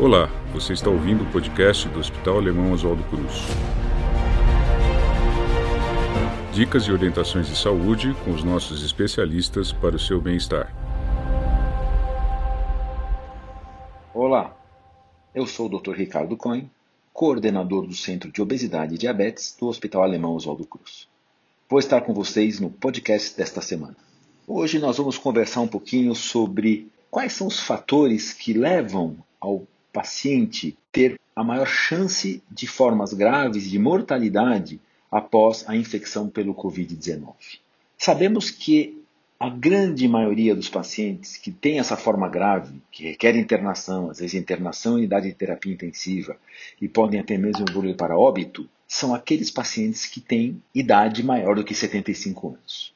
Olá, você está ouvindo o podcast do Hospital Alemão Oswaldo Cruz. Dicas e orientações de saúde com os nossos especialistas para o seu bem-estar. Olá, eu sou o Dr. Ricardo Cohen, coordenador do Centro de Obesidade e Diabetes do Hospital Alemão Oswaldo Cruz. Vou estar com vocês no podcast desta semana. Hoje nós vamos conversar um pouquinho sobre quais são os fatores que levam ao paciente ter a maior chance de formas graves de mortalidade após a infecção pelo Covid-19. Sabemos que a grande maioria dos pacientes que tem essa forma grave, que requer internação, às vezes internação em unidade de terapia intensiva e podem até mesmo evoluir para óbito, são aqueles pacientes que têm idade maior do que 75 anos.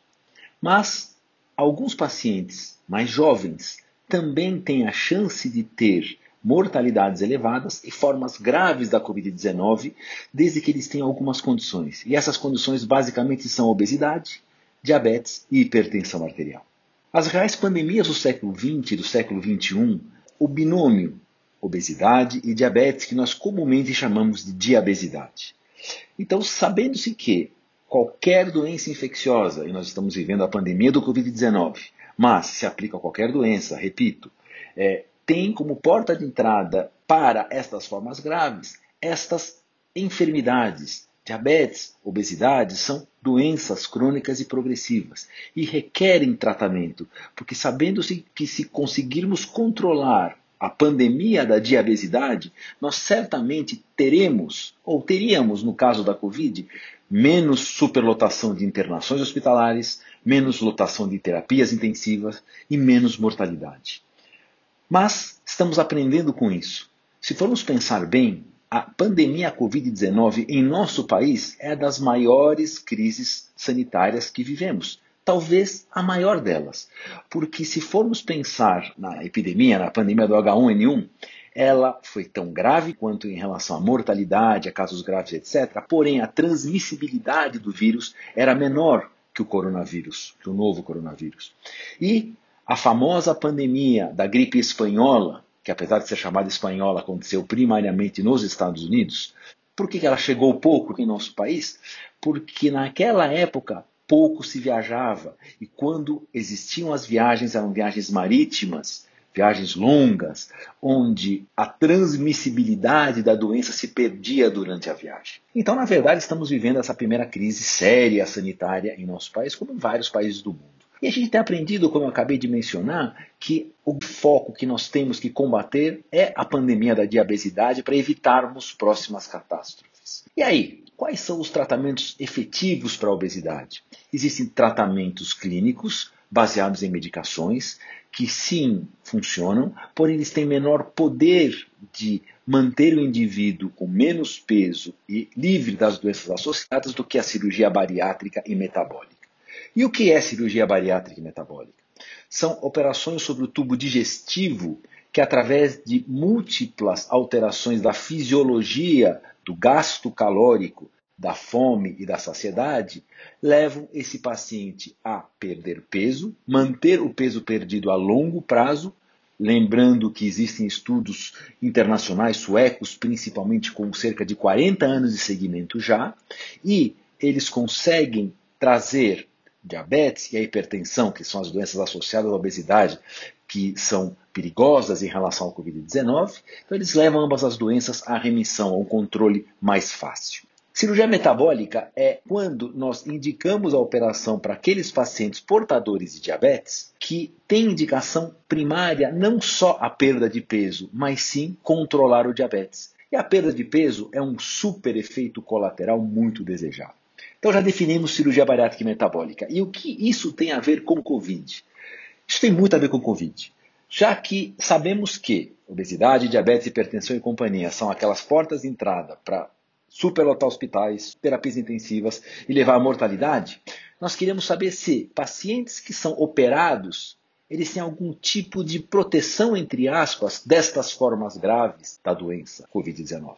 Mas alguns pacientes mais jovens também têm a chance de ter mortalidades elevadas e formas graves da Covid-19, desde que eles tenham algumas condições. E essas condições basicamente são obesidade, diabetes e hipertensão arterial. As reais pandemias do século XX e do século XXI, o binômio obesidade e diabetes, que nós comumente chamamos de diabesidade. Então, sabendo-se que qualquer doença infecciosa, e nós estamos vivendo a pandemia do Covid-19, mas se aplica a qualquer doença, repito, é, tem como porta de entrada para estas formas graves estas enfermidades. Diabetes, obesidade são doenças crônicas e progressivas e requerem tratamento, porque sabendo-se que se conseguirmos controlar a pandemia da diabesidade, nós certamente teremos, ou teríamos no caso da Covid, menos superlotação de internações hospitalares, menos lotação de terapias intensivas e menos mortalidade. Mas estamos aprendendo com isso. Se formos pensar bem, a pandemia Covid-19 em nosso país é das maiores crises sanitárias que vivemos. Talvez a maior delas. Porque se formos pensar na epidemia, na pandemia do H1N1, ela foi tão grave quanto em relação à mortalidade, a casos graves, etc. Porém, a transmissibilidade do vírus era menor que o coronavírus, que o novo coronavírus. E a famosa pandemia da gripe espanhola, que apesar de ser chamada espanhola, aconteceu primariamente nos Estados Unidos, por que ela chegou pouco em nosso país? Porque naquela época pouco se viajava e quando existiam as viagens eram viagens marítimas, viagens longas, onde a transmissibilidade da doença se perdia durante a viagem. Então, na verdade, estamos vivendo essa primeira crise séria sanitária em nosso país, como em vários países do mundo. E a gente tem aprendido, como eu acabei de mencionar, que o foco que nós temos que combater é a pandemia da diabesidade para evitarmos próximas catástrofes. E aí, quais são os tratamentos efetivos para a obesidade? Existem tratamentos clínicos baseados em medicações que sim funcionam, porém eles têm menor poder de manter o indivíduo com menos peso e livre das doenças associadas do que a cirurgia bariátrica e metabólica. E o que é cirurgia bariátrica e metabólica? São operações sobre o tubo digestivo que, através de múltiplas alterações da fisiologia do gasto calórico, da fome e da saciedade, levam esse paciente a perder peso, manter o peso perdido a longo prazo, lembrando que existem estudos internacionais suecos, principalmente com cerca de 40 anos de seguimento já, e eles conseguem trazer diabetes e a hipertensão, que são as doenças associadas à obesidade, que são perigosas em relação ao Covid-19, então eles levam ambas as doenças à remissão, a um controle mais fácil. Cirurgia metabólica é quando nós indicamos a operação para aqueles pacientes portadores de diabetes que têm indicação primária não só a perda de peso, mas sim controlar o diabetes. E a perda de peso é um super efeito colateral muito desejado. Então já definimos cirurgia bariátrica e metabólica. E o que isso tem a ver com Covid? Isso tem muito a ver com Covid. Já que sabemos que obesidade, diabetes, hipertensão e companhia são aquelas portas de entrada para superlotar hospitais, terapias intensivas e levar à mortalidade, nós queremos saber se pacientes que são operados eles têm algum tipo de proteção, entre aspas, destas formas graves da doença Covid-19.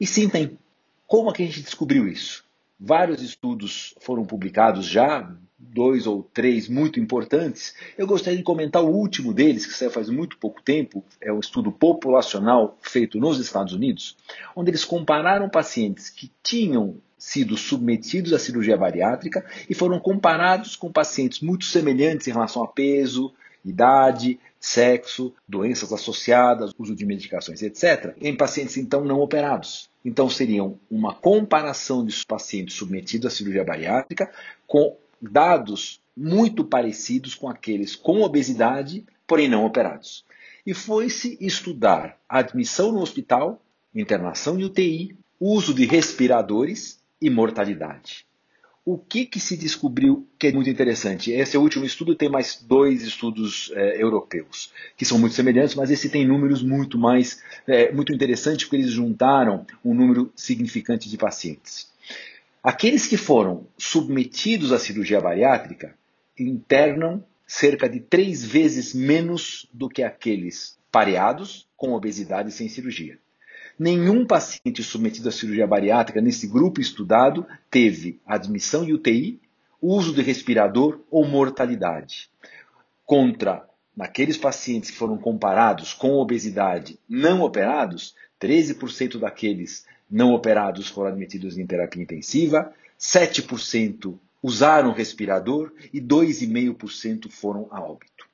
E sim, tem. Como é que a gente descobriu isso? Vários estudos foram publicados já, dois ou três muito importantes, eu gostaria de comentar o último deles, que saiu faz muito pouco tempo, é um estudo populacional feito nos Estados Unidos, onde eles compararam pacientes que tinham sido submetidos à cirurgia bariátrica e foram comparados com pacientes muito semelhantes em relação a peso, idade, sexo, doenças associadas, uso de medicações, etc., em pacientes então não operados. Então seriam uma comparação de pacientes submetidos à cirurgia bariátrica com dados muito parecidos com aqueles com obesidade, porém não operados. E foi-se estudar admissão no hospital, internação em UTI, uso de respiradores e mortalidade. O que, que se descobriu que é muito interessante? Esse é último estudo, tem mais dois estudos é, europeus, que são muito semelhantes, mas esse tem números muito mais, é, muito interessantes, porque eles juntaram um número significante de pacientes. Aqueles que foram submetidos à cirurgia bariátrica internam cerca de três vezes menos do que aqueles pareados com obesidade sem cirurgia. Nenhum paciente submetido à cirurgia bariátrica nesse grupo estudado teve admissão em UTI, uso de respirador ou mortalidade. Contra naqueles pacientes que foram comparados com obesidade não operados, 13% daqueles não operados foram admitidos em terapia intensiva, 7% usaram respirador e 2,5% foram a óbito.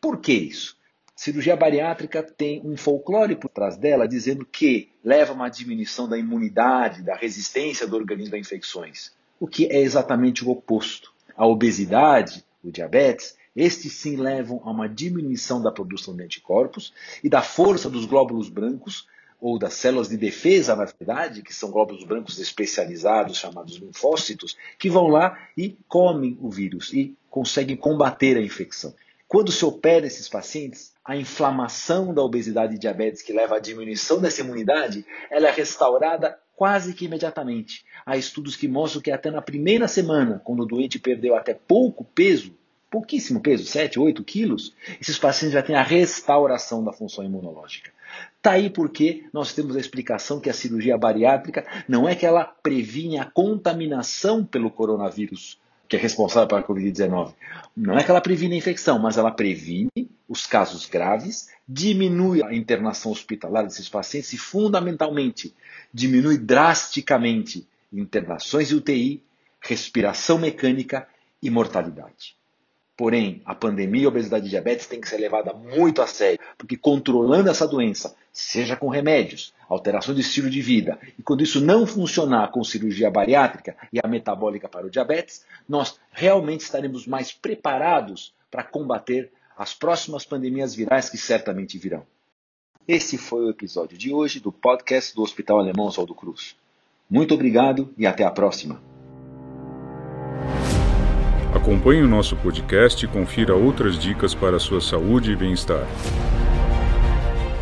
Por que isso? Cirurgia bariátrica tem um folclore por trás dela dizendo que leva a uma diminuição da imunidade, da resistência do organismo a infecções, o que é exatamente o oposto. A obesidade, o diabetes, estes sim levam a uma diminuição da produção de anticorpos e da força dos glóbulos brancos ou das células de defesa, na verdade, que são glóbulos brancos especializados, chamados linfócitos, que vão lá e comem o vírus e conseguem combater a infecção. Quando se opera esses pacientes, a inflamação da obesidade e diabetes, que leva à diminuição dessa imunidade, ela é restaurada quase que imediatamente. Há estudos que mostram que até na primeira semana, quando o doente perdeu até pouco peso, pouquíssimo peso, 7, 8 quilos, esses pacientes já têm a restauração da função imunológica. Está aí porque nós temos a explicação que a cirurgia bariátrica não é que ela previne a contaminação pelo coronavírus, que é responsável pela Covid-19. Não é que ela previne a infecção, mas ela previne os casos graves, diminui a internação hospitalar desses pacientes e, fundamentalmente, diminui drasticamente internações de UTI, respiração mecânica e mortalidade. Porém, a pandemia e a obesidade e diabetes tem que ser levada muito a sério, porque controlando essa doença, seja com remédios, alteração de estilo de vida, e quando isso não funcionar com cirurgia bariátrica e a metabólica para o diabetes, nós realmente estaremos mais preparados para combater as próximas pandemias virais que certamente virão. Esse foi o episódio de hoje do podcast do Hospital Alemão Oswaldo Cruz. Muito obrigado e até a próxima. Acompanhe o nosso podcast e confira outras dicas para a sua saúde e bem-estar.